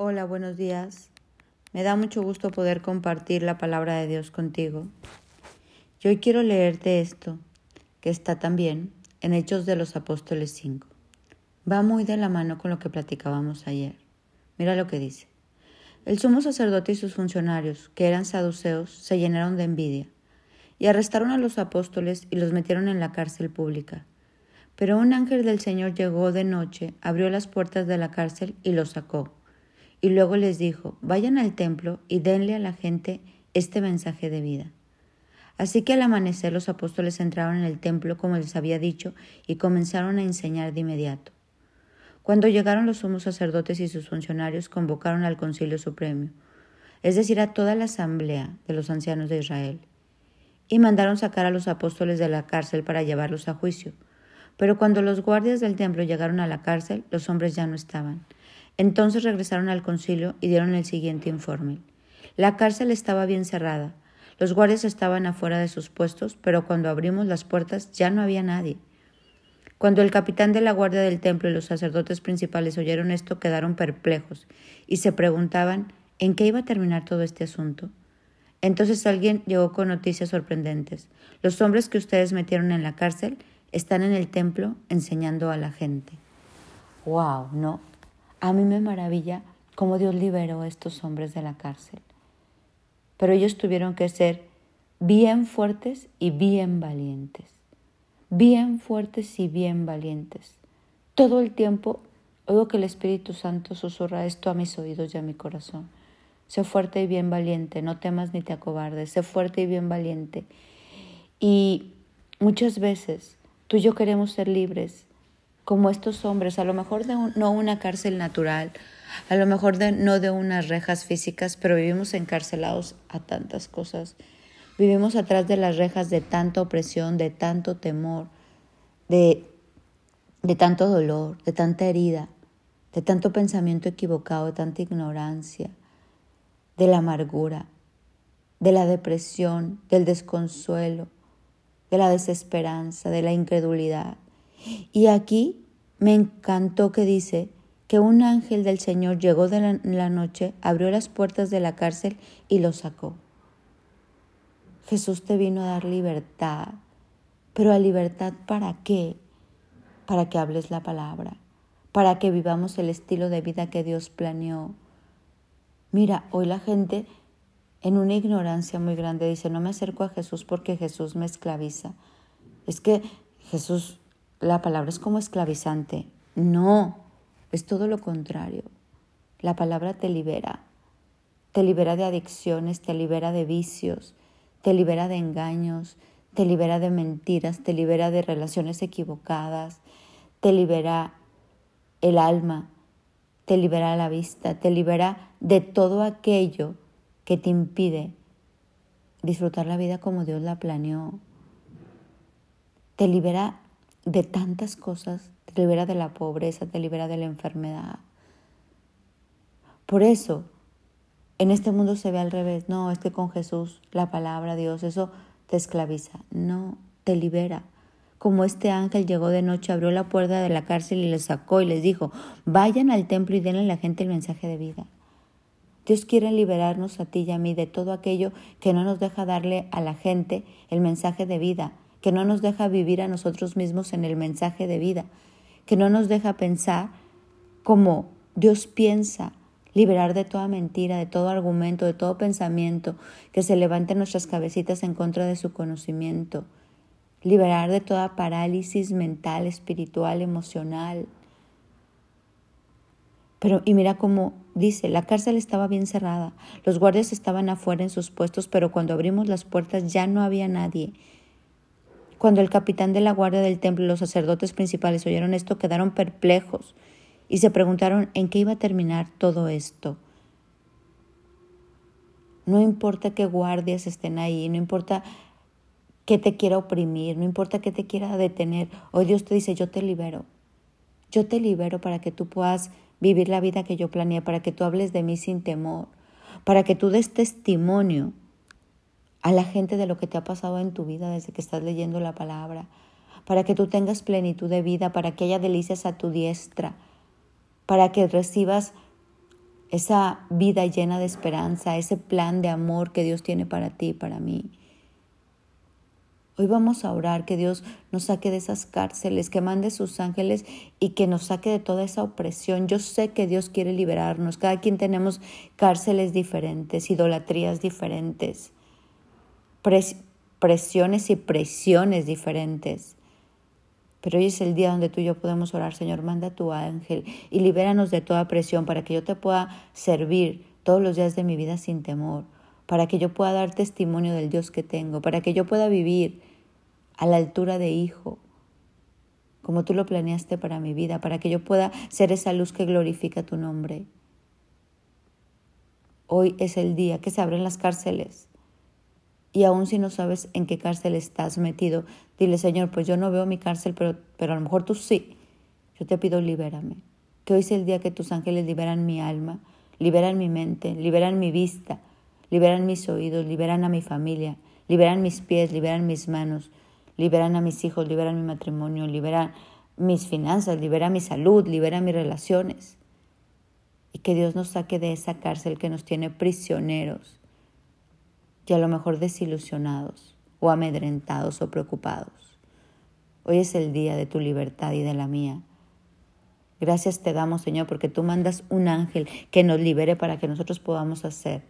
Hola, buenos días. Me da mucho gusto poder compartir la palabra de Dios contigo. Y hoy quiero leerte esto, que está también en Hechos de los Apóstoles 5. Va muy de la mano con lo que platicábamos ayer. Mira lo que dice. El sumo sacerdote y sus funcionarios, que eran saduceos, se llenaron de envidia y arrestaron a los apóstoles y los metieron en la cárcel pública. Pero un ángel del Señor llegó de noche, abrió las puertas de la cárcel y los sacó y luego les dijo, vayan al templo y denle a la gente este mensaje de vida. Así que al amanecer los apóstoles entraron en el templo como les había dicho y comenzaron a enseñar de inmediato. Cuando llegaron los sumos sacerdotes y sus funcionarios convocaron al concilio supremo, es decir, a toda la asamblea de los ancianos de Israel, y mandaron sacar a los apóstoles de la cárcel para llevarlos a juicio. Pero cuando los guardias del templo llegaron a la cárcel, los hombres ya no estaban entonces regresaron al concilio y dieron el siguiente informe. La cárcel estaba bien cerrada. Los guardias estaban afuera de sus puestos, pero cuando abrimos las puertas ya no había nadie. Cuando el capitán de la guardia del templo y los sacerdotes principales oyeron esto, quedaron perplejos y se preguntaban en qué iba a terminar todo este asunto. Entonces alguien llegó con noticias sorprendentes. Los hombres que ustedes metieron en la cárcel están en el templo enseñando a la gente. ¡Wow! ¿No? A mí me maravilla cómo Dios liberó a estos hombres de la cárcel. Pero ellos tuvieron que ser bien fuertes y bien valientes. Bien fuertes y bien valientes. Todo el tiempo oigo que el Espíritu Santo susurra esto a mis oídos y a mi corazón. Sé fuerte y bien valiente, no temas ni te acobardes, sé fuerte y bien valiente. Y muchas veces tú y yo queremos ser libres, como estos hombres, a lo mejor de no una cárcel natural, a lo mejor no de unas rejas físicas, pero vivimos encarcelados a tantas cosas. Vivimos atrás de las rejas de tanta opresión, de tanto temor, de, de tanto dolor, de tanta herida, de tanto pensamiento equivocado, de tanta ignorancia, de la amargura, de la depresión, del desconsuelo, de la desesperanza, de la incredulidad. Y aquí me encantó que dice que un ángel del Señor llegó de la, noche, abrió las puertas de la cárcel y lo sacó. Jesús te vino a dar libertad, pero a libertad para qué? Para que hables la palabra, para que vivamos el estilo de vida que Dios planeó. Mira, hoy la gente en una ignorancia muy grande dice, no me acerco a Jesús porque Jesús me esclaviza. Es que Jesús la palabra es como esclavizante. No, es todo lo contrario. La palabra te libera. Te libera de adicciones, te libera de vicios, te libera de engaños, te libera de mentiras, te libera de relaciones equivocadas, te libera el alma, te libera la vista, te libera de todo aquello que te impide disfrutar la vida como Dios la planeó. Te libera de tantas cosas, te libera de la pobreza, te libera de la enfermedad. Por eso, en este mundo se ve al revés. No, es que con Jesús, la palabra, Dios, eso te esclaviza. No, te libera. Como este ángel llegó de noche, abrió la puerta de la cárcel y les sacó y les dijo, vayan al templo y denle a la gente el mensaje de vida. Dios quiere liberarnos a ti y a mí de todo aquello que no nos deja darle a la gente el mensaje de vida, que no nos deja vivir a nosotros mismos en el mensaje de vida, que no nos deja pensar como Dios piensa, liberar de toda mentira, de todo argumento, de todo pensamiento que se levante en nuestras cabecitas en contra de su conocimiento, liberar de toda parálisis mental, espiritual, emocional. Pero, y mira cómo dice, la cárcel estaba bien cerrada, los guardias estaban afuera en sus puestos, pero cuando abrimos las puertas ya no había nadie. Cuando el capitán de la guardia del templo y los sacerdotes principales oyeron esto, quedaron perplejos y se preguntaron en qué iba a terminar todo esto. No importa qué guardias estén ahí, no importa qué te quiera oprimir, no importa qué te quiera detener. Hoy Dios te dice, yo te libero. Yo te libero para que tú puedas vivir la vida que yo planeé, para que tú hables de mí sin temor, para que tú des testimonio a la gente de lo que te ha pasado en tu vida desde que estás leyendo la palabra, para que tú tengas plenitud de vida, para que haya delicias a tu diestra, para que recibas esa vida llena de esperanza, ese plan de amor que Dios tiene para ti y para mí. Hoy vamos a orar que Dios nos saque de esas cárceles, que mande sus ángeles y que nos saque de toda esa opresión. Yo sé que Dios quiere liberarnos. Cada quien tenemos cárceles diferentes, idolatrías diferentes, presiones y presiones diferentes. Pero hoy es el día donde tú y yo podemos orar, Señor, manda a tu ángel y libéranos de toda presión para que yo te pueda servir todos los días de mi vida sin temor, para que yo pueda dar testimonio del Dios que tengo, para que yo pueda vivir a la altura de hijo, como tú lo planeaste para mi vida, para que yo pueda ser esa luz que glorifica tu nombre. Hoy es el día que se abren las cárceles. Y aun si no sabes en qué cárcel estás metido, dile, Señor, pues yo no veo mi cárcel, pero, pero a lo mejor tú sí. Yo te pido, libérame. Que hoy es el día que tus ángeles liberan mi alma, liberan mi mente, liberan mi vista, liberan mis oídos, liberan a mi familia, liberan mis pies, liberan mis manos, liberan a mis hijos, liberan mi matrimonio, liberan mis finanzas, liberan mi salud, liberan mis relaciones. Y que Dios nos saque de esa cárcel que nos tiene prisioneros y a lo mejor desilusionados o amedrentados o preocupados. Hoy es el día de tu libertad y de la mía. Gracias te damos, Señor, porque tú mandas un ángel que nos libere para que nosotros podamos hacer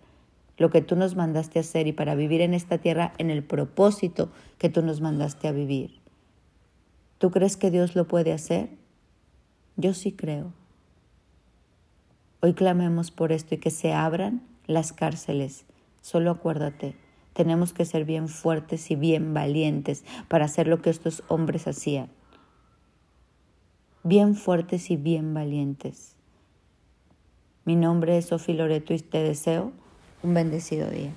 lo que tú nos mandaste hacer y para vivir en esta tierra en el propósito que tú nos mandaste a vivir. ¿Tú crees que Dios lo puede hacer? Yo sí creo. Hoy clamemos por esto y que se abran las cárceles. Solo acuérdate, tenemos que ser bien fuertes y bien valientes para hacer lo que estos hombres hacían. Bien fuertes y bien valientes. Mi nombre es Sofía Loreto y te deseo un bendecido día.